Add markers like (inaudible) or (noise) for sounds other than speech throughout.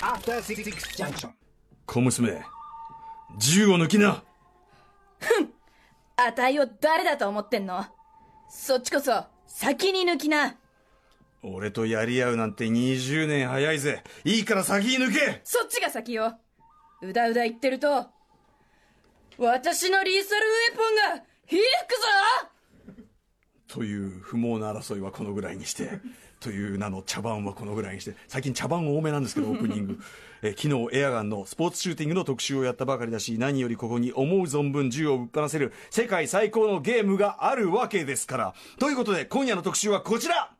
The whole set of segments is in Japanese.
After Six Junction. 小娘銃を抜きな。あたいを誰だと思ってんの？そっちこそ先に抜きな。俺とやり合うなんて20年早いぜ。いいから先に抜け。そっちが先よ。うだうだ言ってると私のリーサルウェポンが響くぞ！という不毛な争いはこのぐらいにしてという名の茶番はこのぐらいにして最近茶番多めなんですけど (laughs) オープニング。え昨日エアガンのスポーツシューティングの特集をやったばかりだし何よりここに思う存分銃をぶっ放せる世界最高のゲームがあるわけですから。ということで今夜の特集はこちら。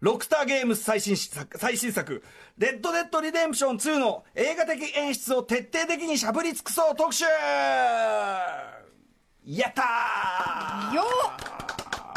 ロックスターゲームズ最新作、最新作、レッドデッドリデンプション2の映画的演出を徹底的にしゃぶり尽くそう特集。やったー！よ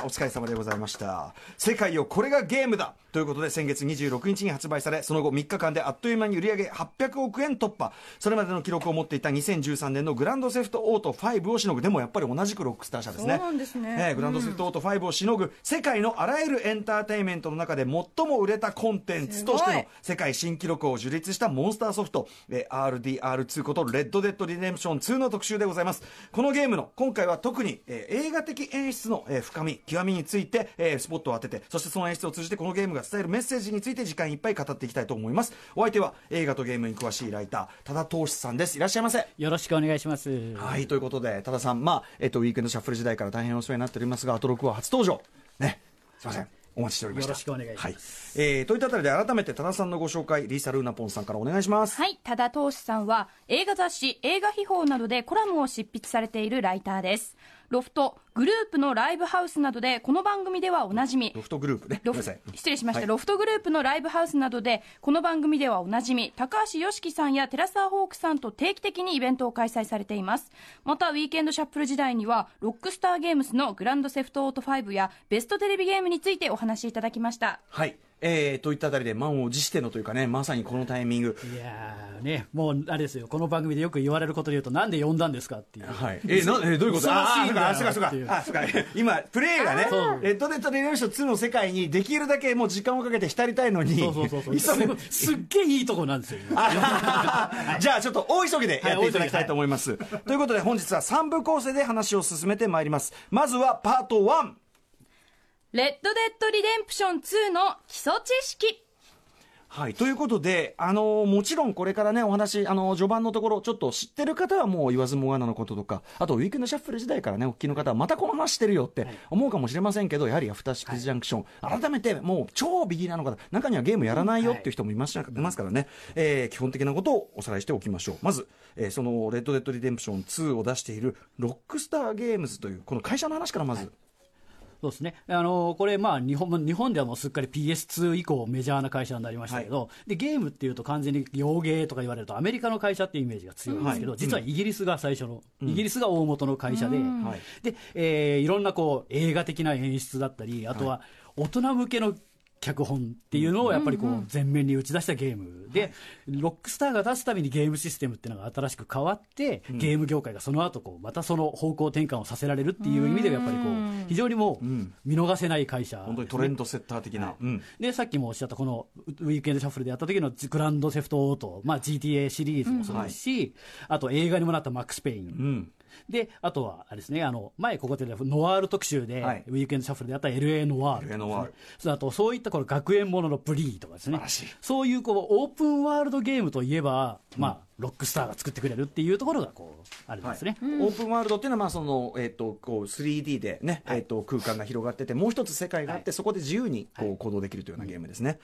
お疲れ様でございました。世界をこれがゲームだ。ということで先月26日に発売されその後3日間であっという間に売り上げ800億円突破。それまでの記録を持っていた2013年のグランドセフトオート5をしのぐ。でもやっぱり同じくロックスター社ですね。そうですね。ええグランドセフトオート5をしのぐ世界のあらゆるエンターテインメントの中で最も売れたコンテンツとしての世界新記録を樹立したモンスターソフト、えー RDR2 ことレッドデッドリデンプション2の特集でございます。このゲームの今回は特に、えー映画的演出の、えー深み極みについて、えースポットを当ててそしてその演出を通じてこのゲームが伝えるメッセージについて時間いっぱい語っていきたいと思いますお相手は映画とゲームに詳しいライター多田投資さんですいらっしゃいませよろしくお願いします。はい、ということで、多田さん、まあ、えっと、ウィークエンドシャッフル時代から大変お世話になっておりますが、アトロクは初登場。ね。すいません。お待ちしておりました。よろしくお願いしますはい。えー、といったあたりで改めて多田さんのご紹介、リーサ・ルーナポンさんからお願いします。はい、多田投資さんは映画雑誌、映画秘宝などでコラムを執筆されているライターです。ロフト、グループのライブハウスなどでこの番組ではおなじみロ。フトグループね。ごロフ。失礼しました、はいロフトグループのライブハウスなどでこの番組ではおなじみ高橋良樹さんや寺澤ホークさんと定期的にイベントを開催されていますまたウィークエンドシャッフル時代にはロックスターゲームズのグランドセフトオート5やベストテレビゲームについてお話しいただきましたはい。えー、といったあたりで満を持してのというかね、まさにこのタイミング。いやーね、もうあれですよ、この番組でよく言われることで言うと、なんで呼んだんですかっていう。はい。えー、な、えー、どういうこと？あー、そうか、そうかってい、うあ、そうか。今、プレイがねレッドデッドリデンプション2の世界にできるだけもう時間をかけて浸りたいのに、そうそうそうそう。すっげえいいとこなんですよ。今 (laughs) じゃあちょっと大急ぎでやっていただきたいと思います。ということで本日は3部構成で話を進めてまいります。まずはパート1。レッドデッドリデンプション2の基礎知識はい。ということで、あのもちろんこれからね、お話、あの序盤のところ、ちょっと知ってる方はもう言わずもがなのこととか、あと、ウィークエンドシャッフル時代からね、お聞きの方は、またこの話してるよって思うかもしれませんけど、やはりアフターシックスジャンクション、改めて、もう超ビギナーの方、中にはゲームやらないよっていう人もいます,、い、ますからね、えー基本的なことをおさらいしておきましょう。まず、えーその、レッドデッドリデンプション2を出している、ロックスターゲームズという、この会社の話からまず、そうですね。あのこれ、まあ、日本、日本ではもうすっかり PS2 以降メジャーな会社になりましたけど、で、ゲームっていうと完全に洋芸とか言われるとアメリカの会社っていうイメージが強いんですけど、はい。実はイギリスが最初の、イギリスが大元の会社で、はいで、えーいろんなこう、映画的な演出だったり、あとは大人向けの脚本っていうのをやっぱりこう前面に打ち出したゲームで、ロックスターが出すたびにゲームシステムっていうのが新しく変わって、ゲーム業界がその後こうまたその方向転換をさせられるっていう意味ではやっぱりこう非常にもう見逃せない会社。本当にトレンドセッター的な。うん。でさっきもおっしゃったこのウィークエンドシャッフルでやった時のグランドセフトオート、まあ、GTA シリーズもそうですし、あと映画にもなったマックス・ペイン、うん。であとはあれですねあの前ここでノワール特集で、はい。ウィークエンドシャッフルでやった LA ノワール。LA ノワール。そうあとそういったこの学園もののブリーとかですね。そういうこうオープンワールドゲームといえば、まあ、ロックスターが作ってくれるっていうところがこうあれですね、オープンワールドっていうのは、まあそのえっとこう 3D で、ねえっと空間が広がってて、もう一つ世界があって、そこで自由にこう行動できるというようなゲームですね。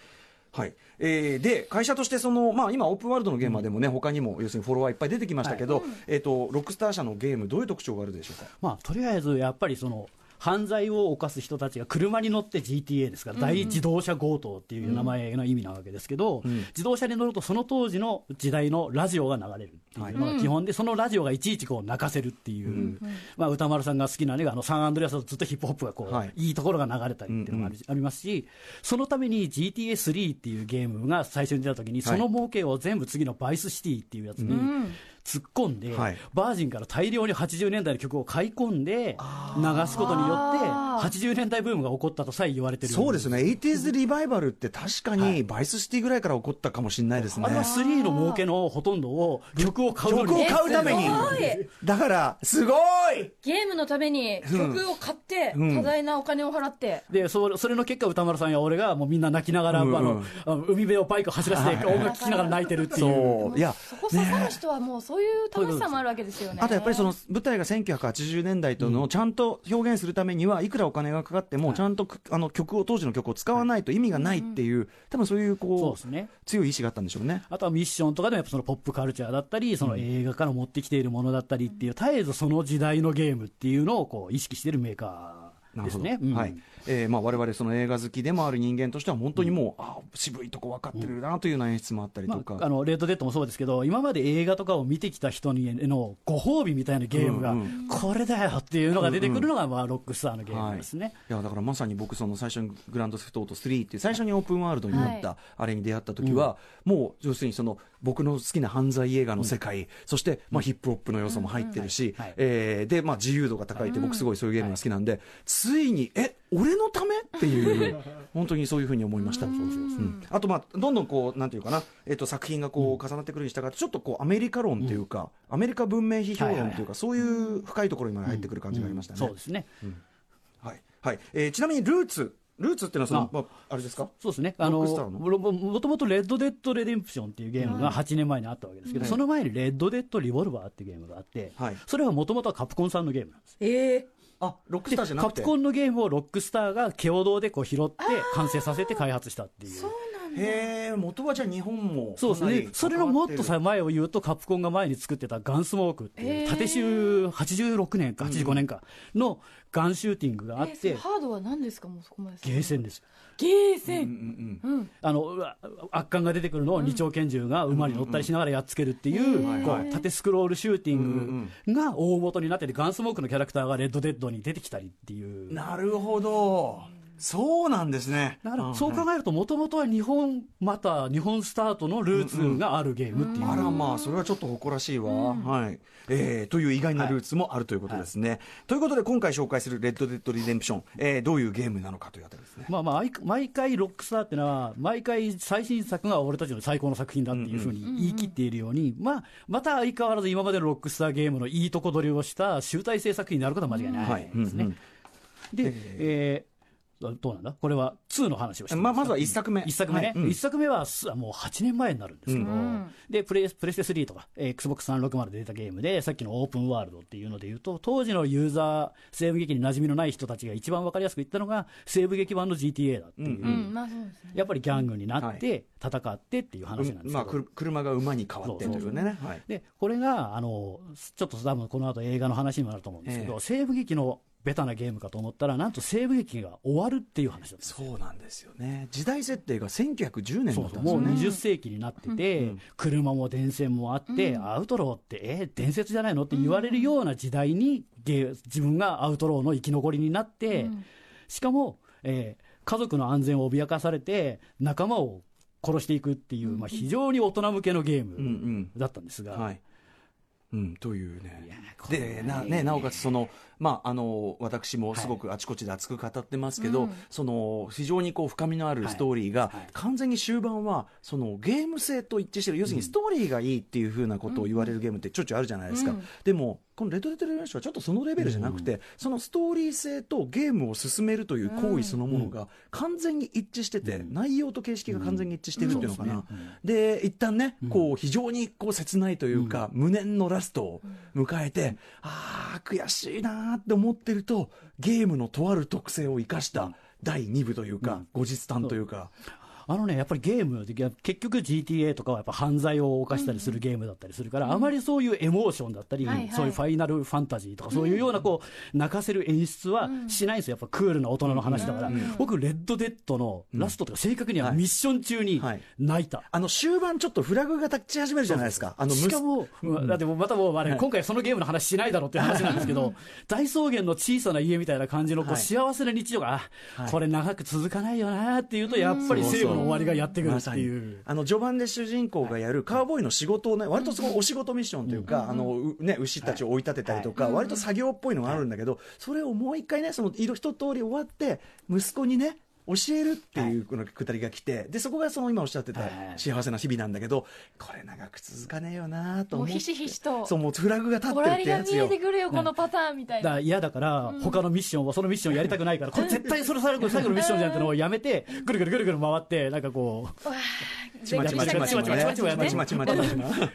はい。えーで会社としてその、まあ、今、オープンワールドのゲームはでもね、他にも要するにフォロワーいっぱい出てきましたけど、えっとロックスター社のゲーム、どういう特徴があるでしょうか？まあ、とりあえずやっぱりその犯罪を犯す人たちが車に乗って GTA ですから、大自動車強盗っていう名前の意味なわけですけど、自動車に乗ると、その当時の時代のラジオが流れるっていうのが基本で、そのラジオがいちいちこう泣かせるっていう、まあ、歌丸さんが好きなね、あのサンアンドレアスだとずっとヒップホップがこう、はい。い、いところが流れたりっていうのがあり,、ありますし、そのために GTA3 っていうゲームが最初に出た時に、その儲けを全部次のバイスシティっていうやつに突っ込んで、はい。バージンから大量に80年代の曲を買い込んで、流すことによって、あー80年代ブームが起こったとさえ言われてる。そうですね、80s リバイバルって確かにバイスシティぐらいから起こったかもしれないですね。あれは3の儲けのほとんどを曲を買う曲を買うために。えすごい。だから、すごい！ゲームのために曲を買って、うん。多大なお金を払って、でそそれの結果、歌丸さんや俺がもうみんな泣きながら、うんうん。あのあの海辺をバイク走らせて、音楽聴きながら泣いてるっていう。そう。いや、そこ刺さる人はもうそういう楽しさもあるわけですよね。あとやっぱりその舞台が1980年代とのをちゃんと表現するためには、いくらお金がかかっても、ちゃんとくあの曲を、当時の曲を使わないと意味がないっていう、多分そういうそうこう、ね強い意志があったんでしょうね。あとはミッションとかでもやっぱそのポップカルチャーだったり、その映画から持ってきているものだったりっていう、絶えずその時代のゲームっていうのをこう意識しているメーカーですね。うんはい。えー、まあ我々その映画好きでもある人間としては本当にもう、あ渋いとこ分かってるなというような演出もあったりとか。まあ、あのレッドデッドもそうですけど、今まで映画とかを見てきた人にへのご褒美みたいなゲームが、うんうんこれだよっていうのが出てくるのが、まあ、ロックスターのゲームですね。いやだからまさに僕その最初にグランドセフトオート3っていう最初にオープンワールドになったあれに出会った時は、もう要するにその僕の好きな犯罪映画の世界、そしてまあヒップホップの要素も入ってるし、えーでまあ自由度が高いって僕すごいそういうゲームが好きなんで、ついにえ俺のため？っていう (laughs) 本当にそういうふうに思いました。うん。あとまあどんどんこうなんていうかな。えっ、と作品がこう重なってくるに従ってちょっとこうアメリカ論というか、アメリカ文明批評論というか、そういう深いところにまで入ってくる感じがありましたね。そうですね。はい。はい。えーちなみにルーツ、ルーツっていうのはその、あまあ、あれですか？そうですね。あの、もともとレッドデッドレデンプションっていうゲームが8年前にあったわけですけど、その前にレッドデッドリボルバーっていうゲームがあって、はい。それはもともとはカプコンさんのゲームなんです。ええあロックスでターじゃなくて？カプコンのゲームをロックスターが共同でこう拾って完成させて開発したっていう。へえ元はじゃあ日本もそうですね。それのもっと前を言うと、カプコンが前に作ってたガンスモークっていう、縦集86年か85年かのガンシューティングがあっえそれて、ハードは何ですか？もうそこまで。ゲーセンです。よ。ゲーセン、うんうんうん。あのうわ圧巻が出てくるのを二丁拳銃が馬に乗ったりしながらやっつけるっていう,、うんこはいう縦スクロールシューティングが大元になってて、ガンスモークのキャラクターがレッドデッドに出てきたりっていう。うん。なるほどそうなんですね。だからそう考えると、もともとは日本、また日本スタートのルーツがあるゲームっていう、あらまあそれはちょっと誇らしいわ、はい。えーという意外なルーツもあるということですね、ということで今回紹介する「レッド・デッド・リデンプション」えーどういうゲームなのかというあたりですね。まあまあ、毎毎回ロックスターっていうのは、毎回最新作が俺たちの最高の作品だっていうふうに言い切っているように、まあ、また相変わらず今までのロックスターゲームのいいとこ取りをした集大成作品になることは間違いないですね。うんうん。で、えーどうなんだ？これは2の話をしてままずは一作目。一作目ね、はい。うん。一作目はすもう8年前になるんですけど、うん。でプレイプレステ3とか、えー XBOX360 で出たゲームで、さっきのオープンワールドっていうのでいうと、当時のユーザー、西部劇に馴染みのない人たちが一番わかりやすく言ったのが、西部劇版の GTA だっていう、うんまあそうね。やっぱりギャングになって、戦ってっていう話なんですけど、まあ、くる車が馬に変わってというね。はい。でこれがあのちょっと多分この後映画の話にもなると思うんですけど、ええ。西部劇のベタなゲームかと思ったら、なんと西部劇が終わるっていう話だったそうなんですよね。時代設定が1910年だったんですよね。そうもう20世紀になってて、車も電線もあって、アウトローって、え伝説じゃないのって言われるような時代に、ゲー自分がアウトローの生き残りになって、しかも、えー家族の安全を脅かされて、仲間を殺していくっていう、まあ、非常に大人向けのゲーうんうムん。だったんですが、はいうん、といういねでなね、なおかつその、まあ、あの私もすごくあちこちで熱く語ってますけど、うん。その非常にこう深みのあるストーリーが、はい。はい完全に終盤はそのゲーム性と一致してる。要するにストーリーがいいっていうふうなことを言われるゲームってちょいちょいあるじゃないですか、うん。でもこのレッド・デッド・レベンションはちょっとそのレベルじゃなくて、そのストーリー性とゲームを進めるという行為そのものが完全に一致してて、内容と形式が完全に一致してるっていうのかな、で一旦ね、こう非常にこう切ないというか、無念のラストを迎えて、ああ悔しいなーって思ってるとゲームのとある特性を生かした第2部というか、後日談というか、あのね、やっぱりゲームで、結局 GTA とかはやっぱ犯罪を犯したりするゲームだったりするから、あまりそういうエモーションだったり、はいはい。そういうファイナルファンタジーとか、そういうようなこう、泣かせる演出はしないんですよ。やっぱクールな大人の話だから。僕、レッドデッドのラストとか、正確にははい。ミッション中にはい泣いた。あの終盤ちょっとフラグが立ち始めるじゃないですか。あのしかも、だってもうまたもうあれ、はい。今回そのゲームの話しないだろうっていう話なんですけど、大草原の小さな家みたいな感じのこうはい。幸せな日常が、あはい。これ長く続かないよなっていうと、やっぱり西部の終わりがやってくるっていう。あの序盤で主人公がやるカウボーイの仕事をね、割とすごいお仕事ミッションというか、あのうね、牛たちを追い立てたりとか、割と作業っぽいのがあるんだけど、それをもう一回ね、その色一通り終わって、息子にね、教えるっていうこのくだりが来て、でそこがその今おっしゃってたはい。幸せな日々なんだけど、これ長く続かねえよなと思ってもうひしひしと。そうもうフラグが立って終るわりが見えってやつよてくるよこのパターンみたいな。だから嫌だから、他のミッションを、そのミッションやりたくないから、これ絶対それ最後最後のミッションじゃんってのをやめて、ぐるぐるぐるぐる回って、なんかこう、ちまちまちまちまちまちまちまちま。ちまちまちま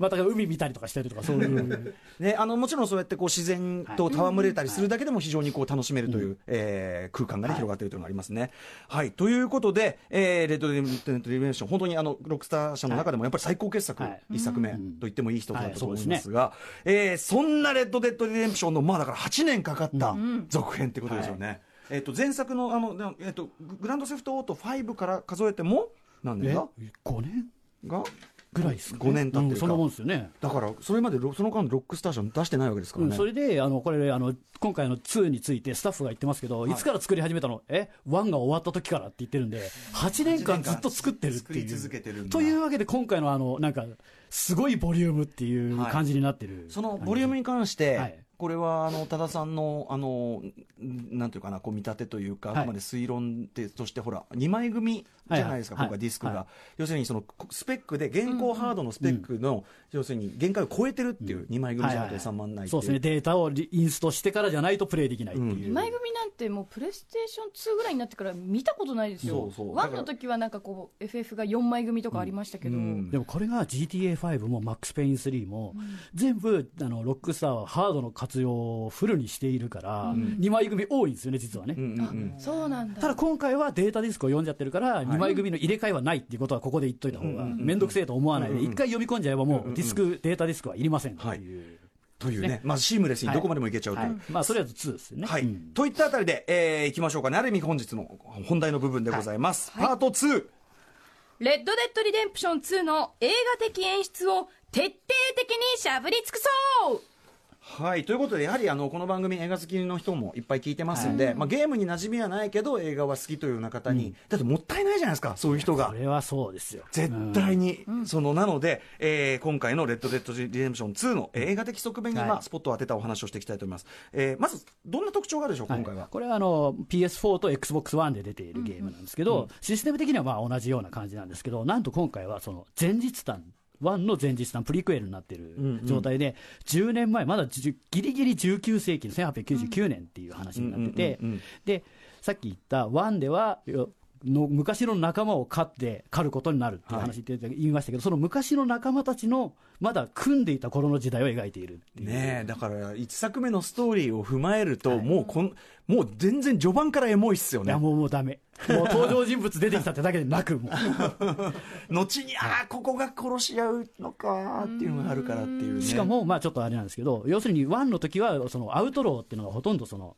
また海見たりとかしたりとか、そういう。ね、あのもちろんそうやってこう自然と戯れたりするだけでも非常にこう楽しめるという、えー空間が、ね、広がっているというのがありますね。はい、ということで、えーレッド・デッド・リデンプション、本当にあのロックスター社の中でもやっぱり最高傑作、はい。一作目と言ってもいい一つだったと思いはい。ますが、えーそんなレッド・デッド・リデンプションの、まあだから8年かかった続編ってことですよね。えっと前作のあの、なえっとググランドセフトオート5から数えても何年えだ5年がぐらいですか、5年経ってるか。うんそんなもんですよね。だからそれまでロその間ロックスター社出してないわけですからね。うん、それで、あのこれあの、今回の2についてスタッフが言ってますけど、い、つから作り始めたの、え、1が終わった時からって言ってるんで、8年間ずっと作ってるっていう。続けてるんだ。というわけで、今回のあのなんか、すごいボリュームっていう感じになってる、そのボリュームに関して、はい。これはあの多田さんのあのんなんていうかなこう見立てというか、はい。あくまで推論でとしてほら2枚組じゃないですか、はいはい。今回ディスクが、はい。要するにそのスペックで現行ハードのスペックの、要するに限界を超えてるっていう2枚組じゃなくて収まらないっていう。ですね、データをリインストしてからじゃないとプレイできないっていう。二枚組なんてもうプレイステーション2ぐらいになってから見たことないですよ。そうそう。だから1の時はなんかこう FF が4枚組とかありましたけど、うん。でもこれが GTA5 もマックス・ペイン3も、全部あのロックスターはハードの活用をフルにしているから、2枚組多いんですよね、実はね。そうなんだ。ただ今回はデータディスクを読んじゃってるから、2枚組の入れ替えはないっていうことはここで言っといた方が面倒くせえと思わないで、一回読み込んじゃえばもうディスク、データディスクはいりませんってい。う。というね。まずシームレスにどこまでもいけちゃうと。いう。はい。まあ、それは2ですよね。はい。うん。といったあたりで、えー、いきましょうかね。ある意味本日の本題の部分でございます、パート2レッド・デッド・リデンプション2の映画的演出を徹底的にしゃぶり尽くそうはい。ということでやはりあのこの番組映画好きの人もいっぱい聞いてますんで、まあ、ゲームに馴染みはないけど映画は好きというような方に、だってもったいないじゃないですかそういう人が。これはそうですよ。絶対に、そのなので、えー今回の「レッド・デッド・リデンプション2」の映画的側面に、はい。まあ、スポットを当てたお話をしていきたいと思います、えーまずどんな特徴があるでしょう今回は、これはあの PS4 と XBOX1 で出ているゲームなんですけど、システム的にはまあ同じような感じなんですけど、なんと今回はその前日談、1の前日談、プリクエルになっている状態で、10年前、まだギリギリ19世紀の1899年っていう話になっててうんうんうんうん、でさっき言った1では、よの昔の仲間を狩って狩ることになるっていう話言って言いましたけど、その昔の仲間たちのまだ組んでいた頃の時代を描いているいう。ねえだから1作目のストーリーを踏まえると、もうこんもう全然序盤からエモいっすよねいやもうもうダメ。(laughs) もう登場人物出てきたってだけでなく、もう。(laughs) 後にああここが殺し合うのかっていうのがあるからっていうね。しかも、まあちょっとあれなんですけど、要するに1の時は、そのアウトローっていうのがほとんどその、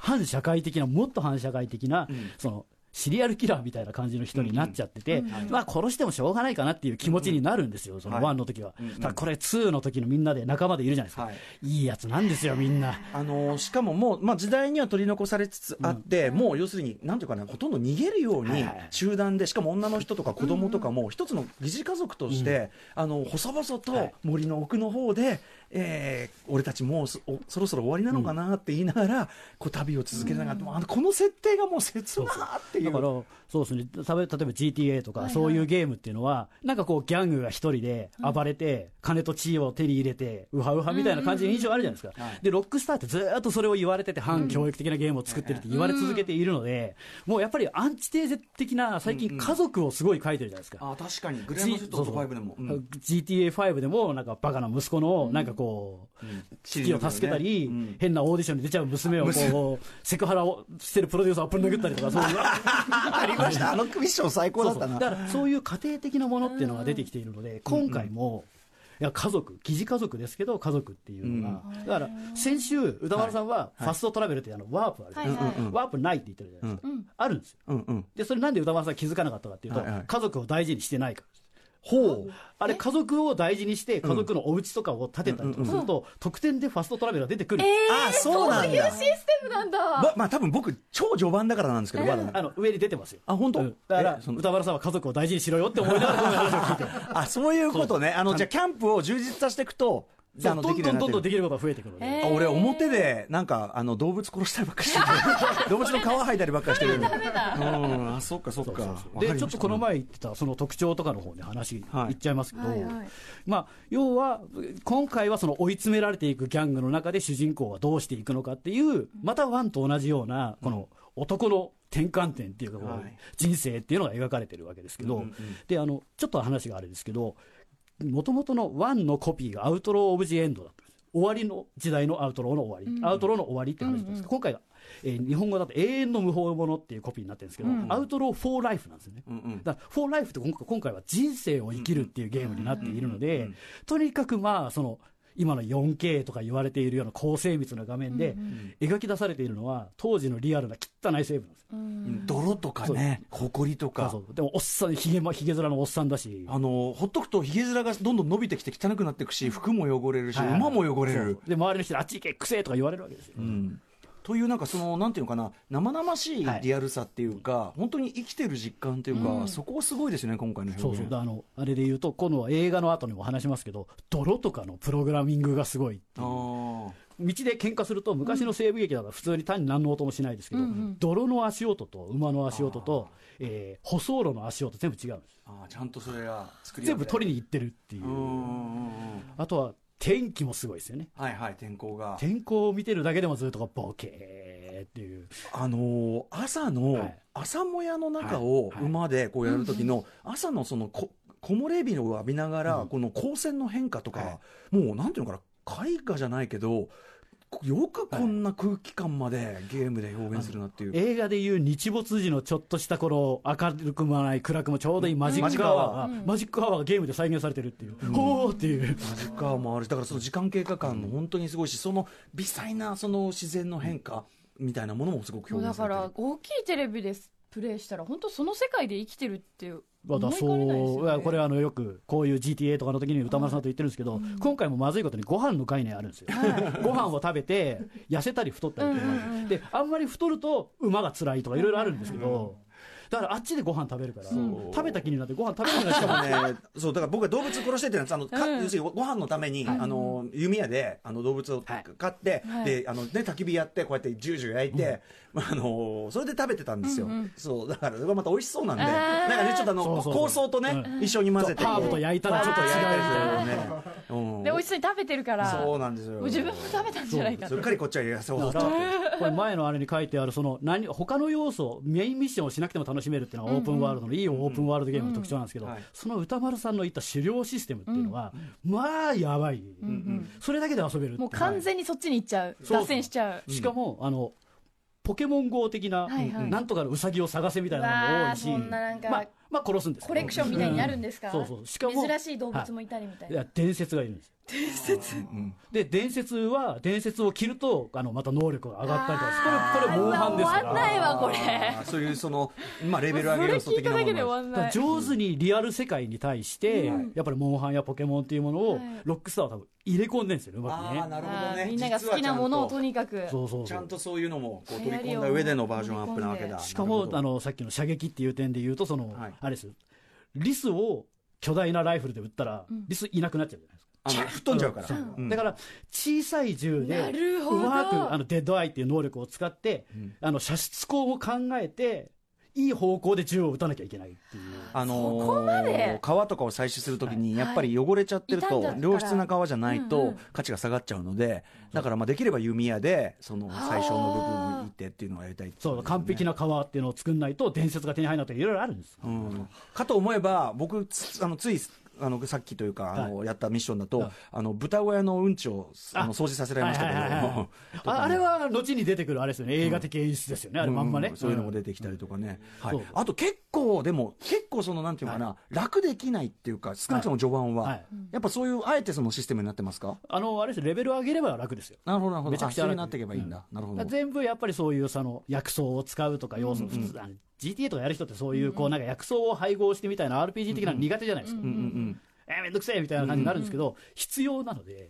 反社会的な、もっと反社会的な、その、シリアルキラーみたいな感じの人になっちゃってて、まあ殺してもしょうがないかなっていう気持ちになるんですよ、そのはい。1の時は。ただこれ2の時のみんなで仲間でいるじゃないですか。はい。いいやつなんですよ、みんな。あのーしかももう、まあ、時代には取り残されつつあって、もう要するに、なんていうかな、ほとんど逃げるように集団で、しかも女の人とか子供とかも、一つの疑似家族として、あの細々と森の奥の方で、えー俺たちもうそろそろ終わりなのかなって言いながら、こう旅を続けながら、もうあのこの設定がもう切なっていう。だから、そうですね、例えば GTA とか、そういうゲームっていうのは、なんかこう、ギャングが一人で暴れて、金と地位を手に入れて、ウハウハみたいな感じの印象あるじゃないですか。で、ロックスターってずーっとそれを言われてて、反教育的なゲームを作ってるって言われ続けているので、もうやっぱりアンチテーゼ的な、最近、家族をすごい書いてるじゃないですか。あ確かに、グレードセット5でも。うん。GTA5 でも、なんかバカな息子の、なんかこう、危機を助けたり、うん。変なオーディションに出ちゃう娘をこう、セクハラをしてるプロデューサーをぶん殴ったりとか、そういう。(laughs) ありました、あのミッション最高だったな。だからそういう家庭的なものっていうのが出てきているので、今回も、いや家族、疑似家族ですけど、家族っていうのが、だから先週、歌丸さんは、ファストトラベルってあのワープあるじゃないですか、ワープないって言ってるじゃないですか、あるんですよ。うんうん。で、それなんで歌丸さん気づかなかったかっていうと、はいはい。家族を大事にしてないから。ほう。あれ家族を大事にして家族のお家とかを建てたりとかすると、得点でファストトラベルが出てくる、あそうなんだ。システムなんだ。ままあ多分僕超序盤だからなんですけどまだ。あの上に出てますよ。あ本当？うん。だからえその歌丸さんは家族を大事にしろよって思いながらこの話を聞いてる。あそういうことね。あのじゃあキャンプを充実させていくとどんどんどんどんでききることが増えてくる俺表でなんかあの動物殺したりばっかりしてる。(laughs) 動物の皮剥いたりばっかりしてる。うん。あそっかそっか。そうそうそう。わかりました。でちょっとこの前言ってたその特徴とかの方に話はい。いっちゃいますけど、はいはい。まあ、要は今回はその追い詰められていくギャングの中で主人公はどうしていくのかっていうまたワンと同じようなこの男の転換点っていうかこい。人生っていうのが描かれてるわけですけど、うんうん。であのちょっと話があれですけどもともとのワンのコピーが Outlaw of the End だったんです。終わりの時代のアウトローの終わり、アウトローの終わりって話なんです。けど、今回が、えー日本語だと永遠の無法者っていうコピーになってるんですけど、 Outlaw for Life なんですよね。うんうん。だから、フォーライフって今回今回は人生を生きるっていうゲームになっているので、とにかくまあ、その、今の 4K とか言われているような高精密な画面で描き出されているのは当時のリアルな汚い成分なん。ですよ。泥とかね。埃とかそう。でもおっさんひげまひげ面のおっさんだしあのほっとくとひげ面がどんどん伸びてきて汚くなっていくし服も汚れるしはい馬も汚れる。で周りの人にあっち行けくせえとか言われるわけですよ、うんというなんかそのなんていうのかな生々しいはい。リアルさっていうか、本当に生きてる実感というか、そこすごいですよね今回のそうそう。だあのあれで言うと今度は映画の後にも話しますけど泥とかのプログラミングがすごいってい道で喧嘩すると昔の西部劇だから普通に単に何の音もしないですけど、泥の足音と馬の足音と、えー舗装路の足音全部違うんですーあーちゃんとそれが作り全部取りにに行ってるっていう。うんうんうんうん。あとは天気もすごいですよね。はいはい天候が。天候を見てるだけでもずっとボケーっていう。あのー朝の、はい。朝もやの中を馬でこうやる時の朝のそのこ木漏れ日を浴びながら、この光線の変化とか、はもうなんていうのかな絵画じゃないけどよくこんな空気感までゲームで表現するなっていう、映画でいう日没時のちょっとした頃明るくもない暗くもちょうどいいマジックアワー。が、マジックアワーがゲームで再現されてるっていう、ほーっていう。マジカーもあるしだからその時間経過感も本当にすごいしその微細なその自然の変化みたいなものもすごく表現されてる。ら大きいテレビでプレイしたら本当その世界で生きてるっていうまだ思いかねないこれあのよくこういう GTA とかの時に歌丸さんと言ってるんですけど、今回もまずいことにご飯の概念あるんですよ、ご飯を食べて痩せたり太ったりとか、であんまり太ると馬が辛いとかいろいろあるんですけど、だからあっちでご飯食べるから、食べた気になってご飯食べるのがしかも。ねね、そうだから僕は動物殺してっていうのはあの、か要するにご飯のために、あの弓矢であの動物をはい。飼って、はい。であのね焚き火やってこうやってジュージュー焼いて、まああのそれで食べてたんですよ、そうだからそれがまた美味しそうなんで、なんかねちょっとあのそうそうそう。香草とね、一緒に混ぜてハーブと焼いたらちょっと違うみたいなハーブと焼いたりするよね、うん。で美味しそうに食べてるからそうなんですよ。自分も食べたんじゃないかと。そっかりこっちは痩せよう。とだからこれ前のあれに書いてあるその何他の要素メインミッションをしなくても楽しめるっていうのがオープンワールドのいいオープンワールドゲームの特徴なんですけど、はい。その歌丸さんの言った狩猟システムっていうのは、まあやばい、それだけで遊べるってもう完全にそっちに行っちゃうそう。脱線しちゃう。しかも、あのポケモン GO 的な、はいはい。なんとかのウサギを探せみたいなのも多いしまあ、まあ殺すんですコレクションみたいになるんですか、そうそう。しかも珍しい動物もいたりみたいな、い。や伝説がいるんです伝説？で伝説は伝説を切るとあのまた能力が上がったりとかこれこれモンハンですか終わんないらわこれ。そういうその、まあ、レベル上げ要素的なもの終わんない。だから上手にリアル世界に対して、やっぱりモンハンやポケモンっていうものを、はい。ロックスターは多分入れ込んでるんですよねうまくね。ああなるほどね。みんなが好きなものをと。ににかく。そうそうちゃんとそういうのもこう取り込んだ上でのバージョンアップなわけだしかもあのさっきの射撃っていう点で言うとその、はい。あれです。リスを巨大なライフルで撃ったら、リスいなくなっちゃうじゃないですか。あの吹っ飛んじゃうから、うん。だから小さい銃でうまくあのデッドアイっていう能力を使って、あの射出口を考えていい方向で銃を撃たなきゃいけないっていう。あのーそこまで？皮とかを採取するときにやっぱり汚れちゃってると、良質な皮じゃないと価値が下がっちゃうので、だからまあできれば弓矢でその最小の部分をいってっていうのをやりたいっていそう完璧な革っていうのを作んないと伝説が手に入らないとかいろいろあるんですうん。かと思えば僕つあのついあのさっきというかあの、やったミッションだと、はい。あの豚小屋のうんちをあ。の掃除させられましたけど、(laughs) ああれは後に出てくるあれですよね。映画的演出ですよね、あれまんまね、うそういうのも出てきたりとかね、あと結構でも結構そのなんていうのかな、楽できないっていうか少なくとも序盤は、はい。やっぱそういうあえてそのシステムになってますか？あのあれですレベル上げれば楽ですよ。なるほどなるほど。めちゃくちゃになっていけばいいんだ、なるほど。全部やっぱりそういうその薬草を使うとか要素、普通あの GTA とかやる人ってそういうこうなんか薬草を配合してみたいな RPG 的なの苦手じゃないですか、えー、めんどくせえみたいな感じになるんですけど、必要なので、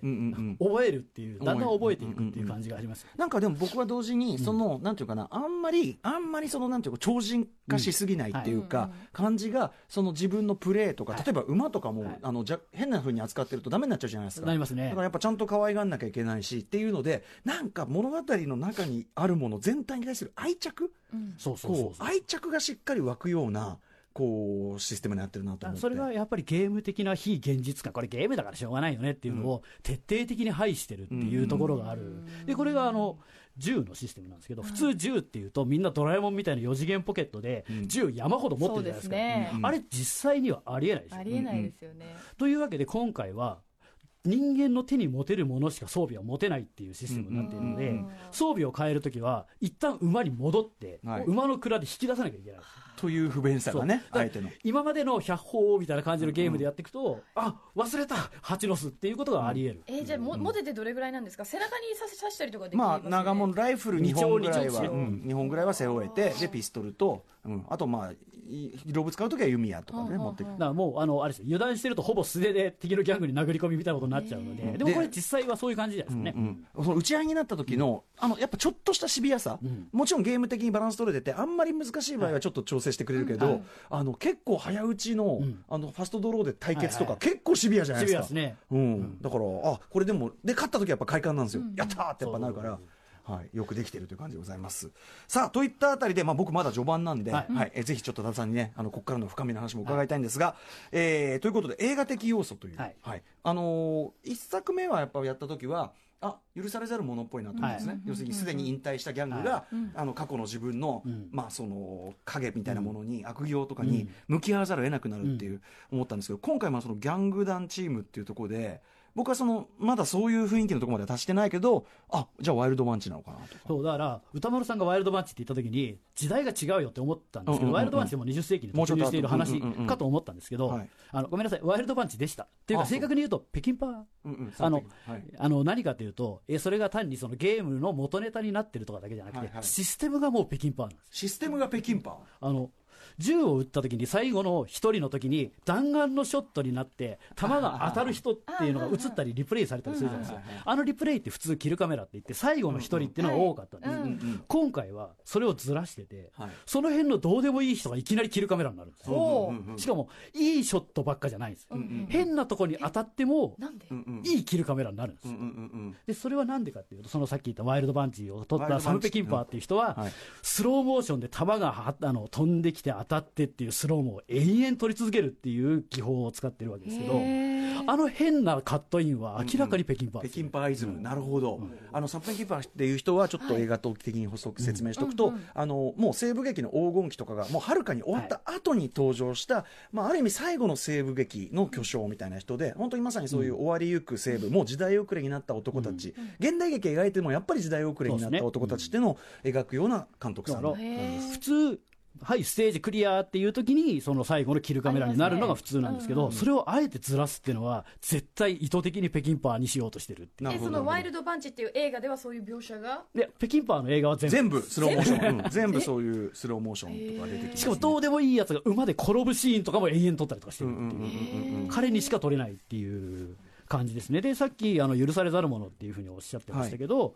覚えるっていうだんだん覚えていくっていう感じがあります。よなんかでも僕は同時に、その、なんていうかな、あんまり、あんまりその、なんていうか、超人化しすぎないっていうか、感じが、その自分のプレーとか、例えば馬とかも、あの、じゃ、変な風に扱ってるとダメになっちゃうじゃないですか。なりますね。だからやっぱちゃんと可愛がんなきゃいけないし、っていうので、なんか物語の中にあるもの全体に対する愛着そうそうそうこう、愛着がしっかり湧くような、こう、システムになってるなと思って。それがやっぱりゲーム的な非現実感、これゲームだからしょうがないよねっていうのを徹底的に排してるっていうところがある。で、これがあの、銃のシステムなんですけど、普通銃っていうとみんなドラえもんみたいな4次元ポケットで銃山ほど持ってるじゃないですか。そうですねあれ実際にはありえないでしょあ。りえないですよね。というわけで今回は、人間の手に持てるものしか装備は持てないっていうシステムになっているので、装備を変えるときは、一旦馬に戻って、はい。馬の蔵で引き出さなきゃいけない。という不便さがね、そう。相手の。今までの百歩みたいな感じのゲームでやっていくと、あ忘れた、蜂の巣っていうことがあり得る。えーじゃあも持ててどれぐらいなんですか？背中に刺し刺したりとかできるまあ、長物ライフル2本ぐらいは、二丁二丁うん二本ぐらいは背負えて、で、ピストルと、うん、あと、まあ、い動物使うときは弓矢とかね、持ってくる。だもう、あの、あれです、油断してるとほぼ素手で敵のギャングに殴り込みみたいなことになっちゃうので、でもこれ実際はそういう感じじゃないですかね。うん、その打ち合いになった時の、あのやっぱちょっとしたシビアさ、もちろんゲーム的にバランス取れてて、あんまり難しい場合はちょっと調整してくれるけど、あの結構早打ちの,、あのファストドローで対決とか、結構シビアじゃないですか。うん、だから、あこれでも、で、勝った時はやっぱ快感なんですよ、やったーってやっぱなるから。はい、よくできているという感じでございます。さあ、といったあたりで、まあ、僕まだ序盤なんで、ははいい、えぜひちょっと多田さんにね、あの、ここからの深みの話も伺いたいんですが、えーということで、映画的要素という、ははい。い、あのー一作目はやっぱやった時は、あ許されざる者っぽいなと思うんですね、はい。要するにすでに引退したギャングが、あの過去の自分の、ん。まあ、その影みたいなものに、悪行とかに向き合わざるを得なくなるっていう、思ったんですけど今回まあそのギャング団チームっていうところで僕はそのまだそういう雰囲気のところまでは達してないけどあじゃあワイルドマンチなのかなとか。そうだから歌丸さんがワイルドマンチって言った時に時代が違うよって思ったんですけど、ワイルドマンチでも20世紀に突入している話かと思ったんですけど、はい。あのごめんなさいワイルドマンチでした。っていうか正確に言うと北京パー。うんうんあのはい。あの何かというとえそれが単にそのゲームの元ネタになってるとかだけじゃなくて、はいはい。システムがもう北京パーなんですシステムが北京パー。あの銃を撃った時に最後の一人の時に弾丸のショットになって弾が当たる人っていうのが映ったりリプレイされたりするじゃないですか。あのリプレイって普通キルカメラって言って最後の一人っていうのが多かったんです、今回はそれをずらしてて、はい。その辺のどうでもいい人がいきなりキルカメラになるんですよ。しかもいいショットばっかじゃないんですよ、変なとこに当たってもなんで？うんうんいいキルカメラになるんですよ、でそれはなんでかっていうとそのさっき言ったワイルドバンチーを取ったサムペキンパーっていう人は、スローモーションで弾がはあの飛んできて当たってっていうスローモを延々取り続けるっていう技法を使ってるわけですけどあの変なカットインは明らかに北京パーですよ北京パーイズム、なるほど、あのサムペキンパーっていう人は、ちょっと映画的に補足説明しておくと、あのもう西部劇の黄金期とかが、もうはるかに終わった後に登場した、まあ、ある意味、最後の西部劇の巨匠みたいな人で、本当にまさにそういう終わりゆく西部、もう時代遅れになった男たち、現代劇描いても、やっぱり時代遅れになった男たちっていうのを描くような監督さんだからへー普通はい、ステージクリアっていう時に、その最後のキルカメラになるのが普通なんですけど、それをあえてずらすっていうのは、絶対意図的に北京パーにしようとしてるっていう。でそのワイルドパンチっていう映画ではそういう描写が？で、北京パーの映画は全部。全部。スローモーション、うん。全部そういうスローモーションとか出てきます、ね、しかもどうでもいいやつが馬で転ぶシーンとかも永遠撮ったりとかしてるっていう。彼にしか撮れないっていう感じですね。で、さっき、あの、許されざるものっていうふうにおっしゃってましたけど、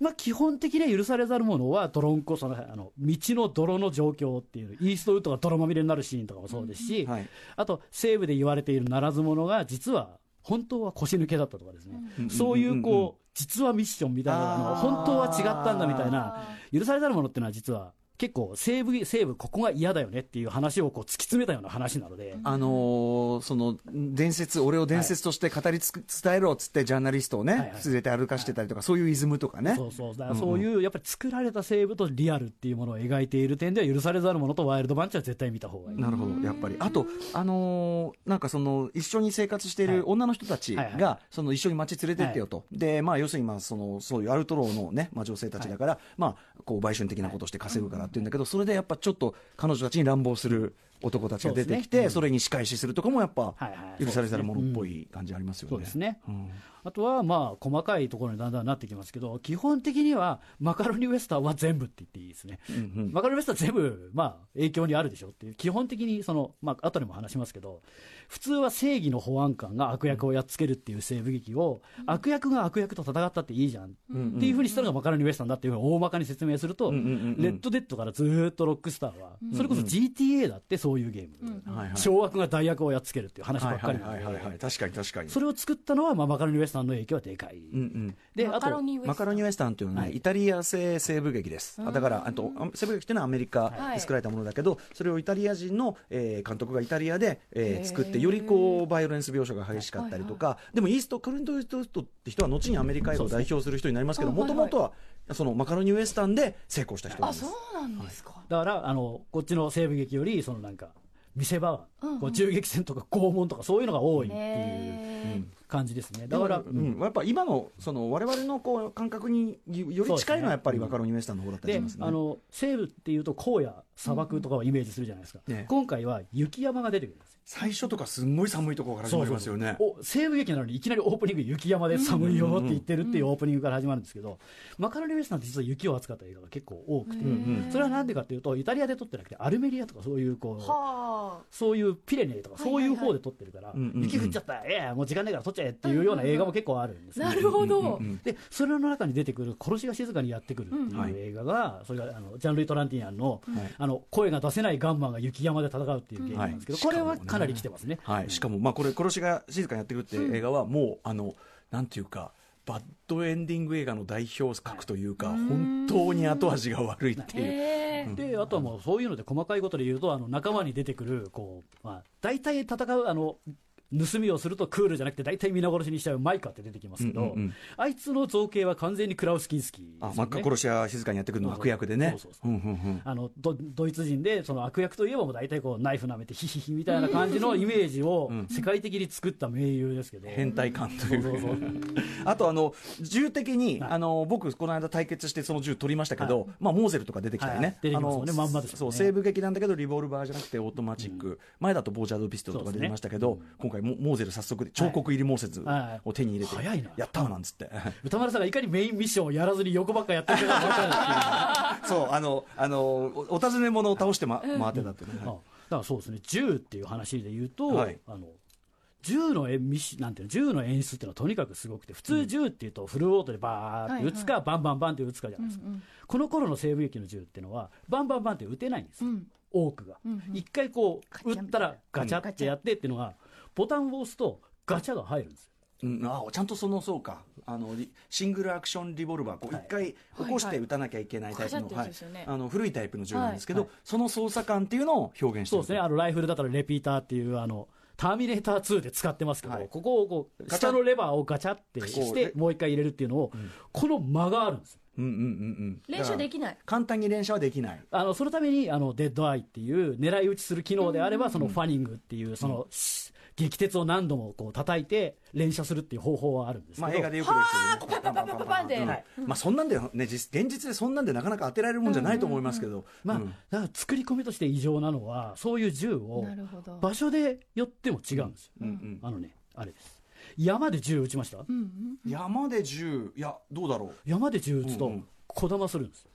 まあ、基本的には許されざるものは、泥んこ、その、あの、道の泥の状況っていう、イーストウッドが泥まみれになるシーンとかもそうですし、はい。あと、西部で言われているならず者が、実は、本当は腰抜けだったとかですね、そういう、こう、実はミッションみたいなのが、本当は違ったんだみたいな、許されざるものっていうのは実は、結構西部、西部、ここが嫌だよねっていう話をこう突き詰めたような話なので、あのーその伝説、俺を伝説として語りつく、伝えろっつって、ジャーナリストをね、はいはい。連れて歩かしてたりとか、そういうイズムとかね、そうそう、だからそういう、やっぱり作られた西部とリアルっていうものを描いている点では、許されざるものとワイルドバンチは絶対見た方がいい。なるほど、やっぱり。あと、あのーなんかその、一緒に生活していはい。る女の人たちが、はいはその一緒に街連れてってよと。で、まあ、要するに、まあ、その、そういうアルトローのね、まあ、女性たちだから、まあ、こう、売春的なことをして稼ぐからっていうんだけど、それでやっぱちょっと、彼女たちに乱暴する男たちが出てきて、そうですね。それに仕返しするとかもやっぱ許されたらものっぽい感じありますよね。そうですね。うんあとは、まあ、細かいところにだんだんなってきますけど、基本的には、マカロニウエスタンは全部って言っていいですね。うんうん。マカロニウエスタン全部、まあ、影響にあるでしょっていう、基本的に、その、まあ、後でも話しますけど、普通は正義の保安官が悪役をやっつけるっていう西部劇を、悪役が悪役と戦ったっていいじゃんっていうふうにしたのがマカロニウエスタンだっていうふうに大まかに説明すると、うんうんうんうん。レッドデッドからずーっとロックスターは、それこそ GTA だってそういうゲーム。はいはい小悪が大悪をやっつけるっていう話ばっかりなんで。はいはいはい確かに確かに。それを作ったのは、まあ、マカロニウエスタンの影響はでかい。うんうん。で、マカロあと、ニウエスタン。マカロニウエスタンというのはね、はい。イタリア製西部劇です、あだからあとあ西部劇っていうのはアメリカはい。で作られたものだけど、それをイタリア人の、えー監督がイタリアで、えー作って、よりこうバイオレンス描写が激しかったりとか、でもイースト、クルント・イーストって人は後にアメリカ映画を代表する人になりますけど、もともとはそのマカロニウエスタンで成功した人なんあです。そうなんですか、だから、あの、こっちの西部劇より、そのなんか、見せ場は、こう銃撃戦とか拷問とかそういうのが多いっていう。へ感じですね。だから、うん、やっぱ今のその我々のこう感覚によより近いのはやっぱりマカロニウエスタンの方だったりしでますね。あの西部っていうと荒野砂漠とかをイメージするじゃないですか、ね。今回は雪山が出てくるんですよ。最初とかすんごい寒いところから始まりますよね。お西部劇なのにいきなりオープニング雪山で寒いよって言ってるっていうオープニングから始まるんですけど、マカロニウエスタンって実は雪を扱った映画が結構多くて、それはなんでかっていうとイタリアで撮ってなくてアルメリアとかそういうこうはあ。そういうピレネーとかそういう方で撮ってるから、んうんうん。雪降っちゃった、いやいやもう時間ないから撮っちゃえっていうような映画も結構あるんですね。なるほど、でそれの中に出てくる「殺しが静かにやってくる」っていう映画が、それがあのジャンルイ・トランティアンの,、あの声が出せないガンマンが雪山で戦うっていうゲームなんですけど、はい。これはかなり来てますね。はい、しかも、まあ、これ、殺しが静かにやってくるっていう映画は、もう、あの、なんていうか、バッドエンディング映画の代表格というか、本当に後味が悪いっていう。であとはもうそういうので細かいことで言うとあの仲間に出てくるこう、まあ、大体戦うあの盗みをするとクールじゃなくて大体皆殺しにしちゃうマイカって出てきますけど、うんうんうん。あいつの造形は完全にクラウスキンスキー。ね。あ真っ赤殺しが静かにやってくるの悪役でね。ドドイツ人でその悪役といえばもう大体こうナイフ舐めてヒヒヒみたいな感じのイメージを世界的に作った名優ですけど、変態感というそうそうそう。あとあの銃的に、はい。あの僕この間対決してその銃取りましたけど、まあモーゼルとか出てきたりね、はいね。あのまんまですよね。そう西部劇なんだけどリボルバーじゃなくてオートマチック、前だとボーチャードピストルとか出てましたけど、今回モモーゼル早速彫刻入りモーゼルを手に入れて、やったーなんつって。(laughs) 宇多丸さんがいかにメインミッションをやらずに横ばっかやってるかが分かる (laughs) そうあのあのおお尋ね者を倒して、ま、回ってたっていうね、あだからそうですね。銃っていう話で言うと、はい。あの銃の演ミシなんていうの銃の演出っていうのはとにかくすごくて普通銃っていうとフルオートでバーって撃つか、バンバンバンって撃つかじゃないですか、この頃の西部劇の銃っていうのはバンバンバンって撃てないんですよ、多くが、一回こう撃ったらガチャってやってっていうのがボタンを押すとガチャが入るんですよ。うん、あちゃんとそのそうか。あのリシングルアクションリボルバーこうはい。一回起こして撃たなきゃいけないタイプの,、はい。あの古いタイプの銃なんですけど、はい。その操作感っていうのを表現してるそうですね、あのライフルだったらレピーターっていう、あのターミネーター2で使ってますけど、はい。ここをこうガチャ。下のレバーをガチャってしこうて、もう一回入れるっていうのを、この間があるんですよ。うんうんうんうん練習できない。簡単に連射はできない。あのそのためにあのデッドアイっていう狙い撃ちする機能であれば、そのファニングっていう、その、し撃鉄を何度もこう叩いて連射するっていう方法はあるんですけど、まあ映画でよくできてるねパンパンパンパンパンって、はい。まあそんなんでね実現実でそんなんでなかなか当てられるもんじゃないと思いますけど、まあ、うんだから作り込みとして異常なのは、そういう銃を場所でよっても違うんですよ。うんうん。あのね、あれです。山で銃撃ちました、山で銃いやどうだろう。山で銃撃つとうんうん。小玉するんですよ。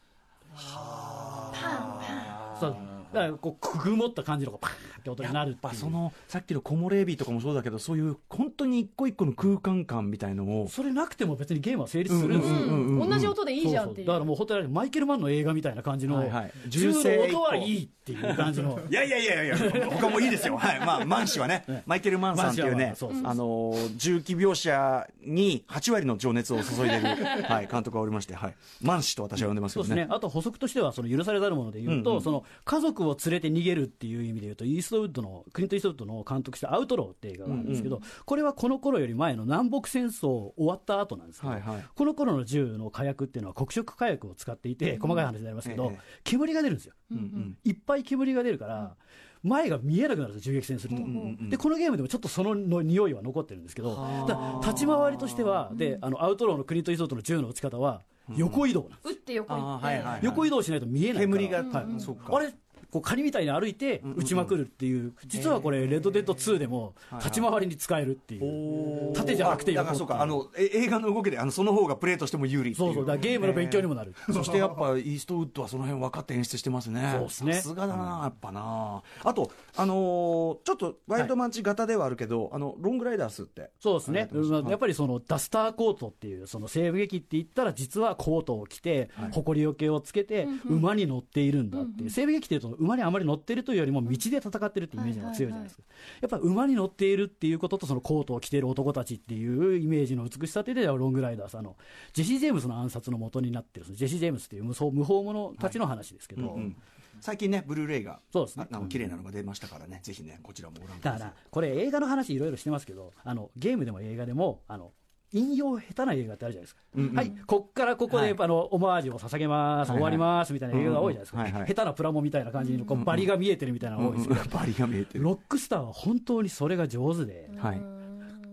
そうだからこうくぐもった感じのこうパーンって音になるっていう。やっぱそのさっきの木漏れエビとかもそうだけどそういう本当に一個一個の空間感みたいのをそれなくても別にゲームは成立するんですよ、同じ音でいいじゃんっていう。そうだからもう本当にマイケル・マンの映画みたいな感じの、はいはい。銃の音はいいっていう感じの。(laughs) いやいやいやいや他もいいですよ。はい。まあ、マン氏は (laughs) ね、マイケル・マンさんっていうね氏はそうそう、そう。あのー、銃器描写に8割の情熱を注いでる、(laughs) はい、監督がおりまして、はい。マン氏と私は呼んでますけどね。そうですね、あと補足としては、その許されざるもので言うと、うんうん。その家族を連れて逃げるっていう意味で言うと、イーストウッドの、クリント・イーストウッドの監督したアウトローって映画があるんですけど、これはこの頃より前の南北戦争終わった後なんですけど、はいはい。この頃の銃の火薬っていうのは黒色火薬を使っていて、細かい話になりますけど、ええ。煙が出るんですよ。うんうん。いっぱい煙が出るから、前が見えなくなるんですよ、銃撃戦すると、でこのゲームでもちょっとそのの匂いは残ってるんですけど、だ立ち回りとしては、であのアウトローのクリント・イーストウッドの銃の撃ち方は、横移動なんです打って横移動しないと見えないから。煙がはい。そうか。あれこう仮みたいに歩いて撃ちまくるっていう、実はこれ、レッドデッド2でも立ち回りに使えるっていう、縦じゃなくてだからそうかあのえ映画の動きであのその方がプレーとしても有利っていそうそう、だゲームの勉強にもなる。そしてやっぱイーストウッドはその辺分かって演出してますね。そうですね。さすがだな、やっぱな。あと、あのーちょっとワイルドマンチ型ではあるけど、あの、ロングライダースって。そうですね、やっぱりそのダスターコートっていう、その西部劇って言ったら、実はコートを着て、埃よけをつけて、馬に乗っているんだっていう、西部劇っていうと、馬にあまり乗ってるというよりも、道で戦ってるっていうイメージが強いじゃないですか、やっぱ馬に乗っているっていうことと、そのコートを着ている男たちっていうイメージの美しさっていうのは、ロングライダース、あのジェシー・ジェームスの暗殺の元になってる、ジェシー・ジェームスっていう無双無法者たちの話ですけど。うん最近ね、ブルーレイが、そうですね。ああの綺麗なのが出ましたからね、ぜひね、こちらもご覧ください。だから、これ、映画の話いろいろしてますけど、あのゲームでも映画でも、あの引用下手な映画ってあるじゃないですか、はい、こっからここで、はい。あのオマージュを捧げます、はいはい。終わりますみたいな映画が多いじゃないですか、うんうんはいはい。下手なプラモみたいな感じにこうバリが見えてるみたいなのが多いですけど、バリが見えてる。ロックスターは本当にそれが上手で、はい。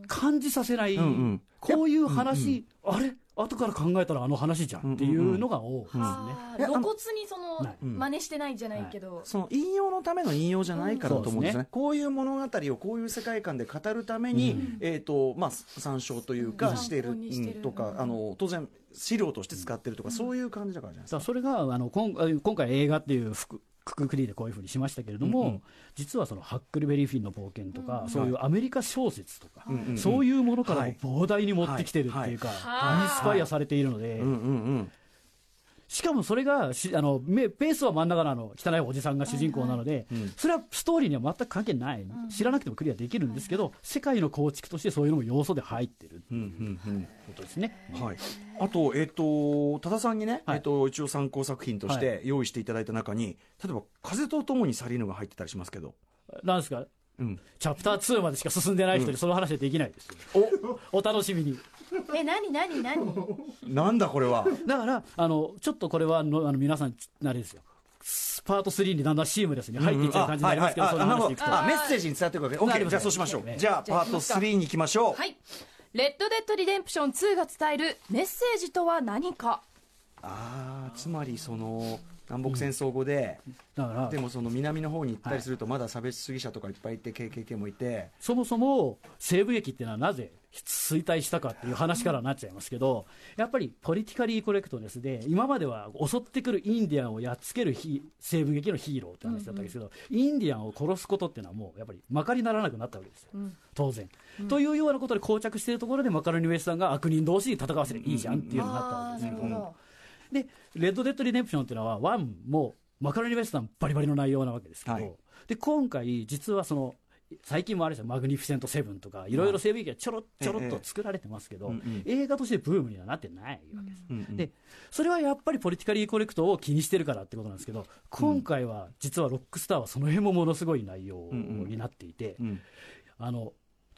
感じさせない、うんうん。こういう話、あれ、後から考えたらあの話じゃんっていうのが多いですね。露骨にそのはい。真似してないじゃないけど、その引用のための引用じゃないからと思うんですね、こういう物語をこういう世界観で語るために、えーとまあ、参照というか、うん。している。とかあの当然資料として使ってるとか、そういう感じだからじゃないですか。それがあの今今回映画っていうくくくりでこういうふうにしましたけれども、うんうん。実はそのハックルベリー・フィンの冒険とか、そういうアメリカ小説とか、うんうんうんそういうものから膨大に持ってきてるっていうか、はい。インスパイアされているので、うんうんうんしかもそれがしあのめペースは真ん中のあの汚いおじさんが主人公なので、うんそれはストーリーには全く関係ない、知らなくてもクリアできるんですけど、世界の構築としてそういうのも要素で入ってるうんうんうん。ことですね。はい、あと、えっ、と、多田さんにね、はいえっ、と、一応参考作品として用意していただいた中に、例えば、風と共に去りぬが入ってたりしますけど、なんですか？うん。チャプター2までしか進んでない人にその話はできないです、おお楽しみに。え何何何？なんだこれは？だから、あのちょっとこれはあのあの皆さん、あれですよ、パート3にだんだんシームレスに入っていっちゃう感じになりますけど、あその話でいくと。あメッセージに伝わっていくわけ。オッケー、じゃあそうしましょう。じゃあ、パート3に行きましょう。はいレッド・デッド・リデンプション2が伝えるメッセージとは何か？ああ、つまり、その、南北戦争後で、だからでもその南の方に行ったりすると、まだ差別主義者とかいっぱいいて、KKK もいて、そもそも西部劇っていうのはなぜ衰退したかっていう話からなっちゃいますけど、やっぱり politically correctness で、今までは襲ってくるインディアンをやっつけるヒ西部劇のヒーローって話だったんですけど、インディアンを殺すことっていうのはもうやっぱりまかりならなくなったわけですよ、当然、というようなことで膠着しているところで、マカロニウエスタンが悪人同士に戦わせていいじゃんっていうのになったわあけですけど。ーなるほどで、レッド・デッド・リデンプションっていうのは、ワンもマカロニウエスタンバリバリの内容なわけですけど、はい。で今回、実はその、最近もあれですよ、マグニフィセント・セブンとか、い。ろいろ西部劇がちょろちょろっと作られてますけど、ええうんうん。映画としてブームにはなってないわけです。うんうんでそれはやっぱりポリティカリーコレクトを気にしてるからってことなんですけど、今回は実はロックスターはその辺もものすごい内容になっていて、うん。あの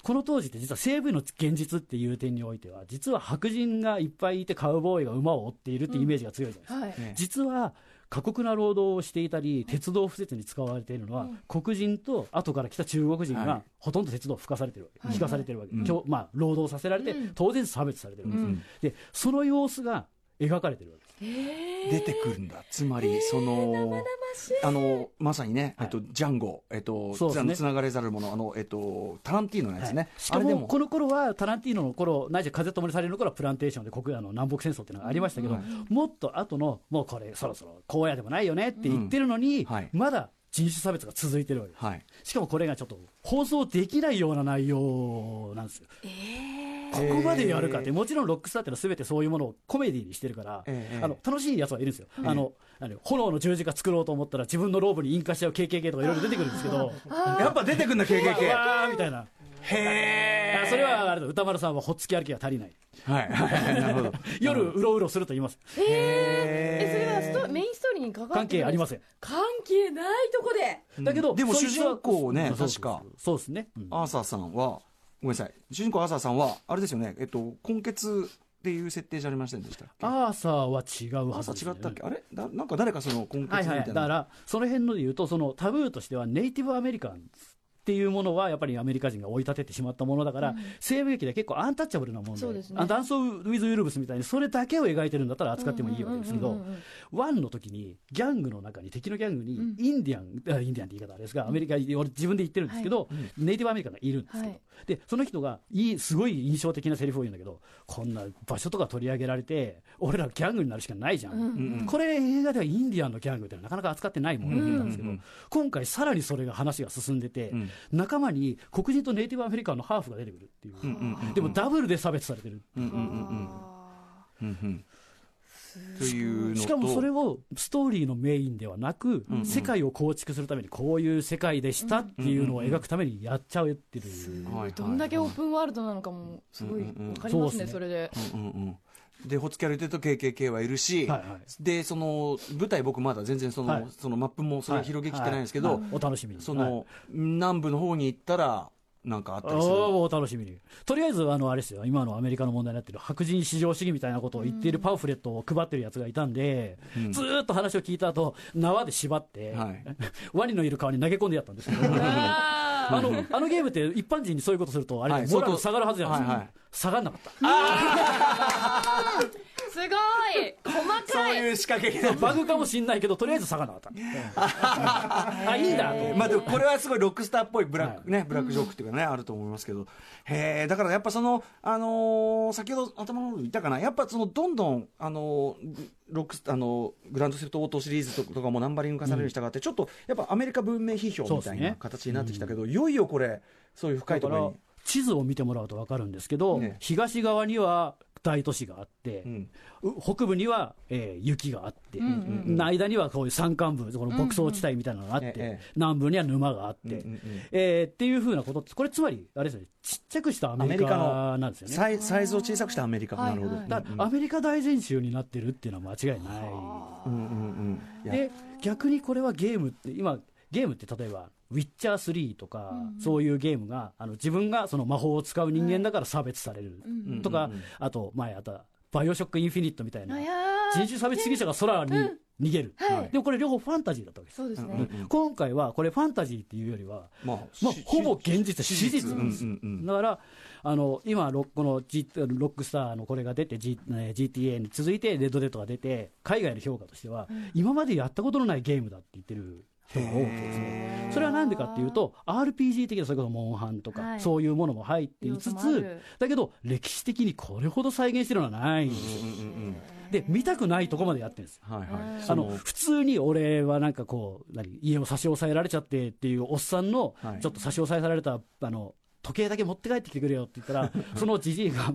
この当時って実は西部の現実っていう点においては実は白人がいっぱいいてカウボーイが馬を追っているっていうイメージが強いじゃないですか、はい。ね。実は過酷な労働をしていたり鉄道敷設に使われているのは、黒人と後から来た中国人はい。がほとんど鉄道を吹かされてるわけ、はい。引かされてるわけ、うん。今日まあ、労働させられて、うん。当然差別されてるわけです、うん。でその様子が描かれてるわけです。出てくるんだ。つまり、その、あの、まさにね、えっと、ジャンゴ、えっと、そうですね。つながれざるもの、あの、えっと、タランティーノのやつね。はい。しかもこの頃はタランティーノの頃ないしは風ともにされるの頃はプランテーションで国あの南北戦争っていうのがありましたけど、はい。もっと後のもうこれそろそろ荒野でもないよねって言ってるのに、うん。はい。まだ人種差別が続いてるわけですはい。しかもこれがちょっと放送できないような内容なんですよ。ここまでやるかって、もちろんロックスターってのは全てそういうものをコメディにしてるから、ええあの楽しいやつはいるんですよ、あのあの炎の十字架作ろうと思ったら自分のローブに引火しちゃう KKK とかいろいろ出てくるんですけど、やっぱ出てくんだ、KKK。わーみたいな。へあそれはあれだ歌丸さんはほっつき歩きが足りない。はい。はい。なるほど。(laughs) 夜うろうろすると言います。えそれはストメインストーリーに関わって関係ありません。関係ないとこで。だけど、でも主人公ね確か。そうですね、うん。アーサーさんは、ごめんなさい。主人公アーサーさんは、あれですよね、えっと、根血っていう設定じゃありませんでしたっけ？アーサーは違うアーサはずです、ね、ー違ったっけ？あれ？だなんか誰かその根血みたはいはいい、な。だから、その辺ので言うと、そのタブーとしては、ネイティブアメリカンっていうものはやっぱりアメリカ人が追い立ててしまったものだから、西部劇では結構アンタッチャブルなもので、ダンス・ウィズ・ウルブスみたいにそれだけを描いてるんだったら扱ってもいいわけですけど、うんうんうんうん。ワンの時にギャングの中に敵のギャングにインディアン、あインディアンって言い方あれですがアメリカ俺自分で言ってるんですけど、ネイティブアメリカンがいるんですけど、はい。でその人がいいすごい印象的なセリフを言うんだけどこんな場所とか取り上げられて俺らギャングになるしかないじゃん、これ映画ではインディアンのギャングってなかなか扱ってないものなんですけど、今回さらにそれが話が進んでて、仲間に黒人とネイティブアメリカンのハーフが出てくるっていう、でもダブルで差別されてる。うんうんうんうん。うんうんというのとしかもそれをストーリーのメインではなく、世界を構築するためにこういう世界でしたっていうのを描くためにやっちゃうっていう、はいはい。どんだけオープンワールドなのかもすごいわかりますね、そうですね。それで。うんうんうんでホツキャルテと KKK はいるし、はいはい。でその舞台僕まだ全然その,、はい。そのマップもそれ広げきってないんですけど、お楽しみに。はい。その、南部の方に行ったらなんかあったりする。おお楽しみに。とりあえずあのあれですよ。今のアメリカの問題になってる白人至上主義みたいなことを言っているパンフレットを配ってるやつがいたんで、ずーっと話を聞いた後縄で縛って、はい。(laughs) ワニのいる川に投げ込んでやったんですけど (laughs) あのあのゲームって一般人にそういうことするとあれ、はいモラル下がるはずじゃないですか、はい。はい下がんなかったそういう仕掛けがバグかもしんないけどとりあえず下がんなかった。(laughs) あいいんだとまあでもこれはすごいロックスターっぽいブラック、ねブラックジョークっていうかね、あると思いますけど。へえだからやっぱそのあのー先ほど頭の方に言ったかな？やっぱそのどんどんあのーロックスあのーグランドセフトオートシリーズとかもナンバリング化されるに従って、ちょっとやっぱアメリカ文明批評みたいな形になってきたけど、いよいよこれそういう深いところに。地図を見てもらうと分かるんですけど、ね。東側には大都市があって、うん。う北部には、えー雪があって、間にはこういう山間部、この牧草地帯みたいなのがあって、ええ南部には沼があって、うんうんうん。えーっていうふうなことって、これ、つまり、あれですね、ちっちゃくしたアメリカなんですよね。サイサイズを小さくしたアメリカ、はいなるほど、はいだアメリカ大全集になってるっていうのは間違いない。うんうんうん。いや。で逆にこれはゲームって今ゲームって例えば「ウィッチャー3」とか、そういうゲームがあの自分がその魔法を使う人間だから差別されるとか、あと前あった「バイオショック・インフィニット」みたいな。人種差別主義者が空に逃げる、はい。でもこれ両方ファンタジーだったわけです、そうですね、うん今回はこれファンタジーっていうよりは、まあまあ、しほぼ現実史実。なんです、うんうんうん。だからあの今ロッこの、G、ロックスターのこれが出て、G えー GTA に続いてレッドデッドが出て海外の評価としては、今までやったことのないゲームだって言ってる人が多くてですね。それはなんでかっていうと RPG 的なそれこそモンハンとか、はい。そういうものも入っていつつる。だけど歴史的にこれほど再現してるのはないんです。よ、で見たくないとこまでやってるんですはいはい。あその普通に俺はなんかこう何家を差し押さえられちゃってっていうおっさんのはい。ちょっと差し押さえられたあの時計だけ持って帰ってきてくれよって言ったらそのじじいが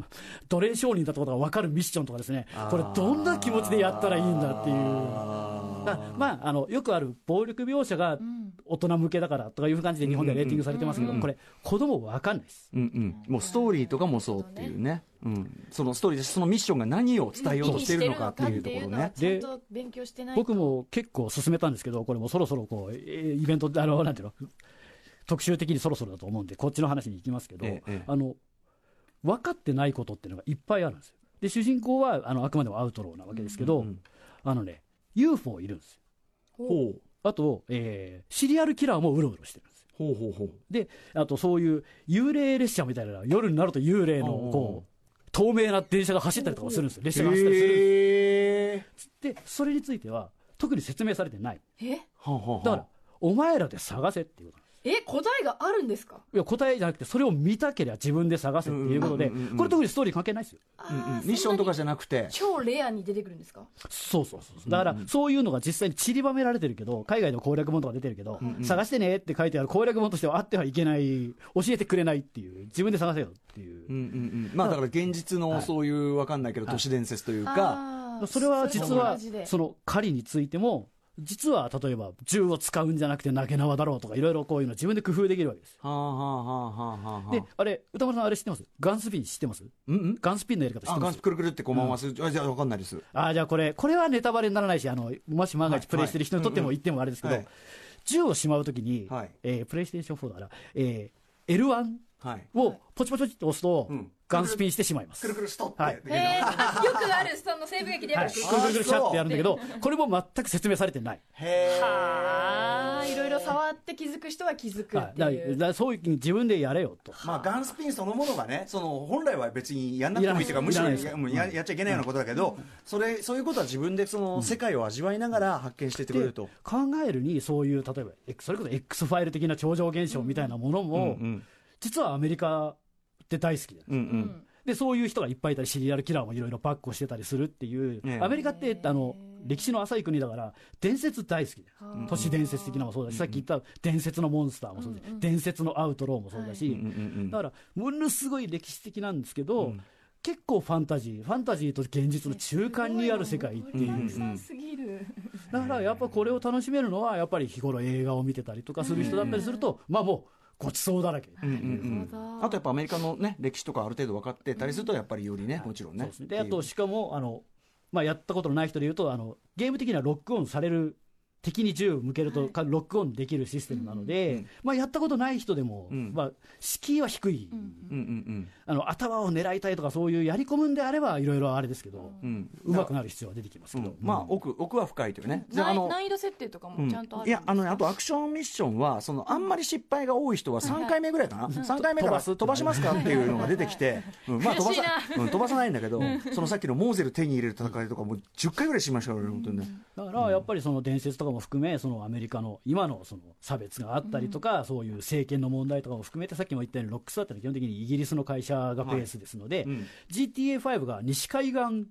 奴隷商人だってことが分かるミッションとかですね。これどんな気持ちでやったらいいんだっていう。だまああのよくある暴力描写が大人向けだからとかいう感じで日本ではレーティングされてますけどこれ子供分かんないです。うんうん、もうストーリーとかもそうっていうね、うん、そのストーリーでそのミッションが何を伝えようとしているのかっていうところね。ちゃんと勉強してないと。僕も結構進めたんですけどこれもそろそろこうえーイベントあのなんていうの特集的にそろそろだと思うんでこっちの話に行きますけど、ええええ。あの分かってないことっていうのがいっぱいあるんですよ。で主人公はあのあくまでもアウトローなわけですけど、あのね UFO いるんですよ。ほう。あと、えーシリアルキラーもうろうろしてるんですよ。ほうほうほう。であとそういう幽霊列車みたいな夜になると幽霊のこう透明な電車が走ったりとかもするんですよ。列車が走ったりするんですへーでそれについては特に説明されてない。え？だからお前らで探せっていうことえ答えがあるんですか？いや答えじゃなくてそれを見たければ自分で探せっていうことでこれ特にストーリー関係ないですよ。うんうん。あーミッションとかじゃなくて。に、超レアに出てくるんですか？そうそうそうだからそういうのが実際に散りばめられてるけど海外でも攻略本とか出てるけど、探してねって書いてある攻略本としてはあってはいけない教えてくれないっていう自分で探せよっていう。うんうんうん、まあだから現実のそういうわかんないけど都市伝説というか、それは実はその狩りについても実は例えば銃を使うんじゃなくて投げ縄だろうとかいろいろこういうの自分で工夫できるわけです。はあはあはあはあはあ。であれ歌丸さんあれ知ってます？ガンスピン知ってますうんうん。ガンスピンのやり方知っあガンてますスくるくるってこう回す、あじゃあわかんないです。あーじゃあこれ、これはネタバレにならないし、あのもし万がはい一プレイしてる人にとっても言ってもあれですけど、はい。銃をしまうときに、はい。えープレイステーション4だから、えー L1 はい。をポチポチポチって押すとうん、ガンスピンしてしまいます。くるくるストップはいへえよくあるその西部劇でやる、くるくるシャってやるんだけど、これも全く説明されてない。はあいろいろ触って気づく人は気づく、っていうだそういう自分でやれよと。まあ、ガンスピンそのものがね、その本来は別にやんなくてもいいというか、むしろややっちゃいけないようなことだけど、それそういうことは自分でその世界を味わいながら発見していってくれると。考えるにそういう例えばそれこそ X ファイル的な超常現象みたいなものも、実はアメリカって大好きでうんうん。でそういう人がいっぱいいたりシリアルキラーもいろいろバックをしてたりするっていう、ええ。アメリカってあの歴史の浅い国だから伝説大好きで都市伝説的なのもそうだし、さっき言った伝説のモンスターもそうだし、伝説のアウトローもそうだし、だからものすごい歴史的なんですけど、結構ファンタジーファンタジーと現実の中間にある世界っていう、だからやっぱこれを楽しめるのはやっぱり日頃映画を見てたりとかする人だったりすると、まあもうごちそうだらけ、うんうんうん。あとやっぱアメリカのね歴史とかある程度分かってたりするとやっぱりよりねもちろんね。そうですね。であとしかもあの、まあ、やったことのない人でいうとあのゲーム的にはロックオンされる敵に銃を向けると、かロックオンできるシステムなので、まあ、やったことない人でも、うん。まあ、敷居は低い、うんうんあの頭を狙いたいとかそういうやり込むんであればいろいろあれですけど、うん。うまくなる必要は出てきますけど、うん。まあ奥奥は深いというね。で難あの難易度設定とかうんもちゃんとあるんいやあのねあととアクションミッションはそのあんまり失敗が多い人は3回目ぐらいかな、3回目から飛ばす。飛ばしますかっていうのが出てきて、うん。まあ飛ばさ飛ばさないんだけど、そのさっきのモーゼル手に入れる戦いとかもう10回ぐらいしましたからね本当にね、だからやっぱりその伝説とかも含め、そのアメリカの今のその差別があったりとか、そういう政権の問題とかも含めて、さっきも言ったように、ロックスターってのは基本的にイギリスの会社がベースですので、うん。GTA5 が西海岸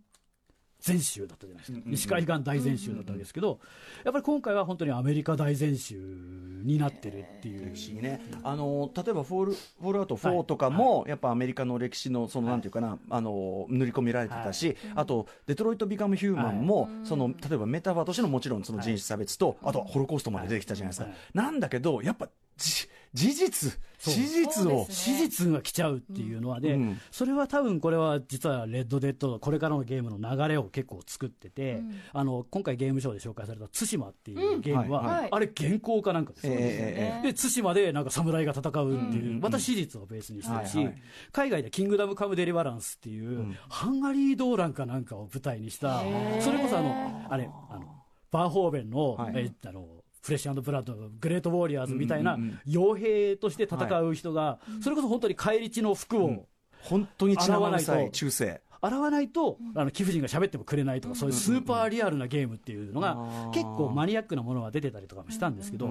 全州だったじゃないですか、西海岸大全州だったわけですけど、やっぱり今回は本当にアメリカ大全州になってるっていう。歴史にね、あの例えばフォールフォールアウト4とかも、やっぱアメリカの歴史のそのなんていうかな、あの塗り込みられてたし、あとデトロイト・ビカム・ヒューマンも、その例えばメタバーとしてのもちろんその人種差別と、あとはホロコーストまで出てきたじゃないですか、はい。なんだけどやっぱじ事実史実を、史実が来ちゃうっていうのはで、うん。それは多分これは実はレッド・デッドこれからのゲームの流れを結構作ってて、あの今回ゲームショーで紹介された対馬っていうゲームは、うんはい。あれ原稿かなんかですよ、ええええで対馬でなんか侍が戦うっていう、また史実をベースにしてるし、はいはい。海外で「キングダム・カム・デリバランス」っていう、ハンガリー動乱かなんかを舞台にしたそれこそあのあれあのバーホーベンの,、はい。えあのフレッシュブラッドのグレート・ウォーリアーズみたいな傭兵として戦う人が、それこそ本当に返り血の服を本当に血生臭い洗わないと中世洗わないと、あの貴婦人が喋ってもくれないとか、そういうスーパーリアルなゲームっていうのが、結構マニアックなものが出てたりとかもしたんですけど、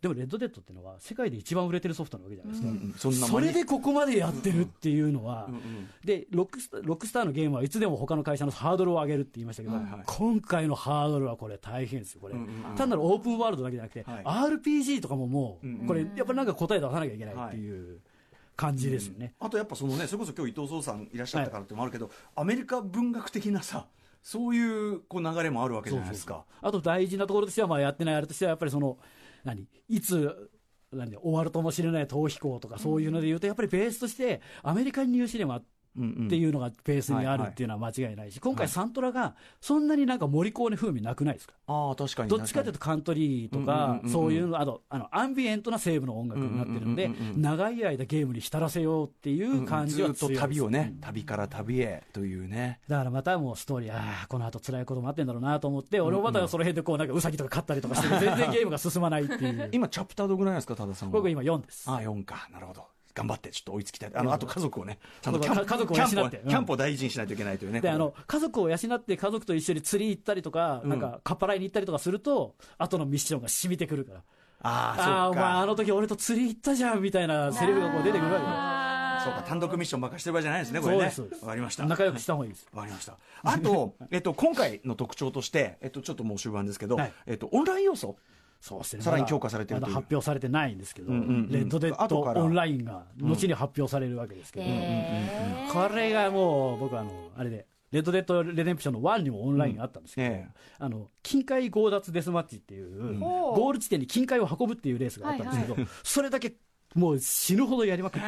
でも、レッドデッドっていうのは、世界で一番売れてるソフトなわけじゃないですか、んそれでここまでやってるっていうのは、でロックスターロックスターのゲームはいつでも他の会社のハードルを上げるって言いましたけど、今回のハードルはこれ、大変です。よ、これ、単なるオープンワールドだけじゃなくて、はい。RPG とかももう、これ、やっぱりなんか答え出さなきゃいけないっていう感じですよね。あとやっぱそのねそれこそ今日伊藤壮さんいらっしゃったからってのもあるけど、アメリカ文学的なさそういうこう流れもあるわけじゃないですか。あと大事なところとしては、まあ、やってないあれとしては、やっぱりその、何、いつ、何？終わるともしれない逃避行とか、そういうので言うと、やっぱりベースとして、アメリカンニューシネマっていうのがベースにあるっていうのは間違いないし、今回、サントラがそんなになんか森コーネ風味なくないですか？ああ確かに。どっちかというとカントリーとかそういうのあとあのアンビエントな西部の音楽になってるのでうんうんうんうん長い間ゲームに浸らせようっていう感じはずっと旅をね、旅から旅へというね。だからまたもうストーリー、ああ、この後辛いこと待ってんだろうなと思って、俺もまたその辺でこう、なんかウサギとか飼ったりとかして、全然ゲームが進まないっていう。(laughs) 今チャプターどぐらいなんですか多田さんは？僕今4です。あ4か。なるほど頑張ってちょっと追いつきたいあのあと家族をねちゃんとキャン家族を養ってうんキャンプを大事にしないといけないというねで、あの、家族を養って家族と一緒に釣り行ったりとか、なんか、かっぱらいに行ったりとかすると、後のミッションが染みてくるから。ああお前あかの時俺と釣り行ったじゃんみたいなセリフがこう出てくるわそうか単独ミッションばっかしてる場合じゃないですねこれねわかりましたけよ。仲良くした方がいいです。わかりました。あと、えっと、今回の特徴として、えっと、ちょっともう終盤ですけど、はいえっと、オンライン要素。そうですね。さらに強化されてるという。まだ発表されてないんですけど、んうんうん。レッドデッド後から。オンラインが後に発表されるわけですけど、これがもう僕あのあれでレッドデッドレデンプションの1にもオンラインがあったんですけど、うんええ。あの近海強奪デスマッチっていう、ゴール地点に近海を運ぶっていうレースがあったんですけど、それだけもう死ぬほどやりまくって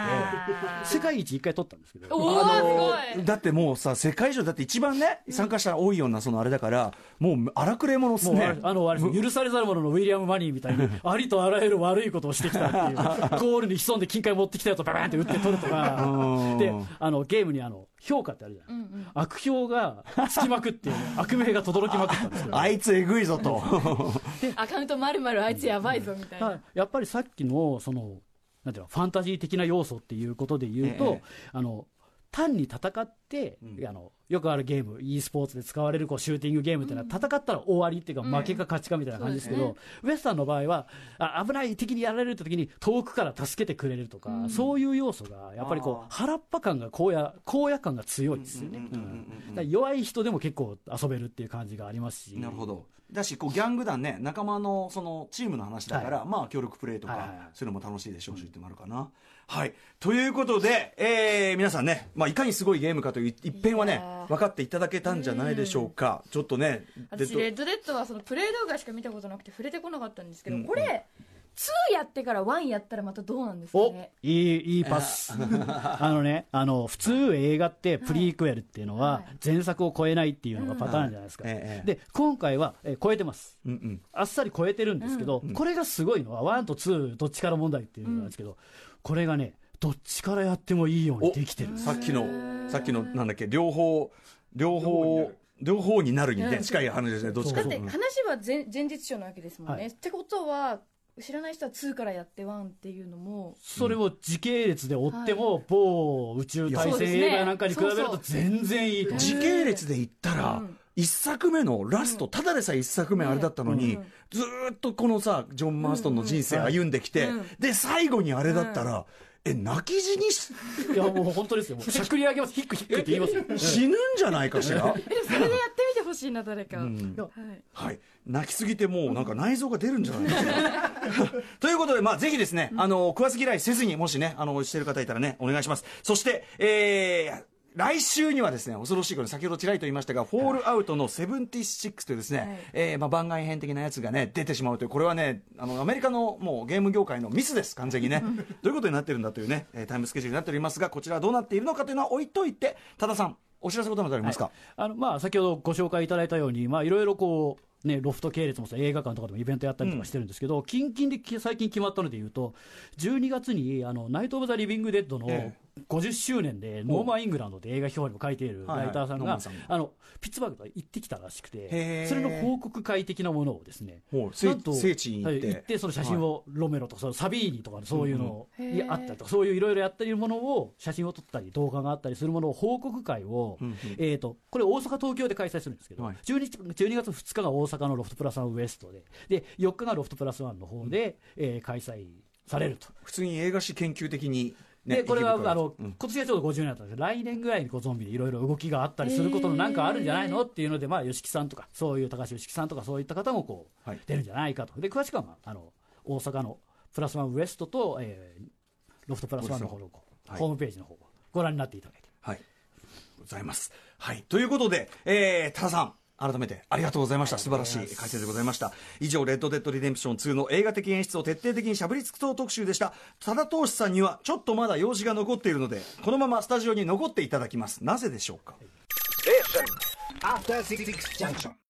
世界一一回取ったんですけど。おおすごい。だってもうさ世界中だって一番ね参加者多いようなそのあれだからもう荒くれ者っすね。れあのあれ許されざる者のウィリアム・マニーみたいにありとあらゆる悪いことをしてきたっていう。(laughs) ゴールに潜んで金塊持ってきたやつをババーンって打って取るとか。うん。であのゲームにあの評価ってあるじゃない、悪評がつきまくって (laughs) 悪名が轟きまくったんですけどあいつえぐいぞと。(laughs) アカウントまるまるあいつやばいぞみたいな。やっぱりさっきのそのなんていうのファンタジー的な要素っていうことで言うと、ええ。あの単に戦って、あのよくあるゲーム e スポーツで使われるこうシューティングゲームっていうのは、戦ったら終わりっていうか、負けか勝ちかみたいな感じですけど、ウエスタンの場合はあ危ない敵にやられるって時に遠くから助けてくれるとか、そういう要素がやっぱりこう腹っぱ感が荒野荒野感が強いですよね、弱い人でも結構遊べるっていう感じがありますし。なるほど。だしこうギャング団ね仲間のそのチームの話だから、はまあ協力プレーとか、そういうのも楽しいでしょうしってのもあるかな、はい。ということで、えー皆さんね、まあ、いかにすごいゲームかという一辺はね分かっていただけたんじゃないでしょうか、ちょっとね私レッドデッドはそのプレイ動画しか見たことなくて触れてこなかったんですけど、うん。これ2やってから1やったらまたどうなんですかおねいいいいパス。(laughs) あのねあの普通映画ってプリークエルっていうのははい。前作を超えないっていうのがパターンじゃないですか、うん。ええで今回は、えー超えてます。うんうん。あっさり超えてるんですけど、これがすごいのは1と2どっちから問題っていうのなんですけど、これがねどっちからやってもいいようにできてる。さっきのさっきのなんだっけ？両方両方両方になる。にね、うん近い話ですねどっちか。とだって話は前前日書なわけですもんね、はい。ってことは知らない人は2からやって1っていうのもそれを時系列で追っても、某宇宙対戦映画なんかに比べると全然いいと。時系列で言ったら、うん。一作目のラスト、ただでさえ一作目あれだったのに、うん。ずーっとこのさジョン・マーストンの人生歩んできて、うん。で最後にあれだったら、え泣き死にしいやもう本当ですよ。(laughs) しゃくり上げます。ヒックヒックって言いますよ。死ぬんじゃないかしら、えでもそれでやってみてほしいな誰か、はい。はい、泣きすぎてもうなんか内臓が出るんじゃないかしら？(laughs) ということで、まあ、ぜひですね、あの食わず嫌いせずにもしねあのしてる方いたらねお願いします。そして、えー来週にはですね恐ろしいこと先ほどちらりと言いましたが、フォールアウトの76というですね、はい。えーまあ、番外編的なやつがね出てしまうというこれはねあのアメリカのもうゲーム業界のミスです完全にね。(laughs) どういうことになってるんだというね、えータイムスケジュールになっておりますがこちらはどうなっているのかというのは置いといて多田さんお知らせことなどありますか、あのまあ、先ほどご紹介いただいたように、まあ、いろいろこう、ね、ロフト系列も映画館とかでもイベントやったりとかしてるんですけど、近々でき最近決まったのでいうと、12月にあのナイト・オブ・ザ・リビング・デッドのえ50周年で、ノーマン・イングランドで映画秘宝にも書いているライターさんがあのピッツバーグとか行ってきたらしくへてー、それの報告会的なものをですね、なんと聖地に行って,、はい行ってその写真をロメロとかそのサビーニとかそういうのにあったりとかそういういろいろやっているものを写真を撮ったり動画があったりするものを報告会を、えー、とこれ大阪東京で開催するんですけど、はい。12, 12月2日が大阪のロフトプラスワンウエストでで4日がロフトプラスワンの方で、えー開催されると。普通に映画史研究的に、ね、でこれはあの、うん今年がちょうど50年だったんですけど来年ぐらいにこうゾンビでいろいろ動きがあったりすることのなんかあるんじゃないのっていうので、まあ、吉木さんとかそういう高橋吉木さんとかそういった方もこう、はい出るんじゃないかとで詳しくは、まあ、あの大阪のプラスワンウエストと、えーロフトプラスワンの方のこうはいホームページの方をご覧になっていただいて。はい。ございます。はい。ということで、えー、多田さん。改めてありがとうございました。素晴らしい解説でございました。以上、レッド・デッド・リデンプション2の映画的演出を徹底的にしゃぶりつくす特集でした。多田遠志さんにはちょっとまだ用事が残っているので、このままスタジオに残っていただきます。なぜでしょうか？Junction.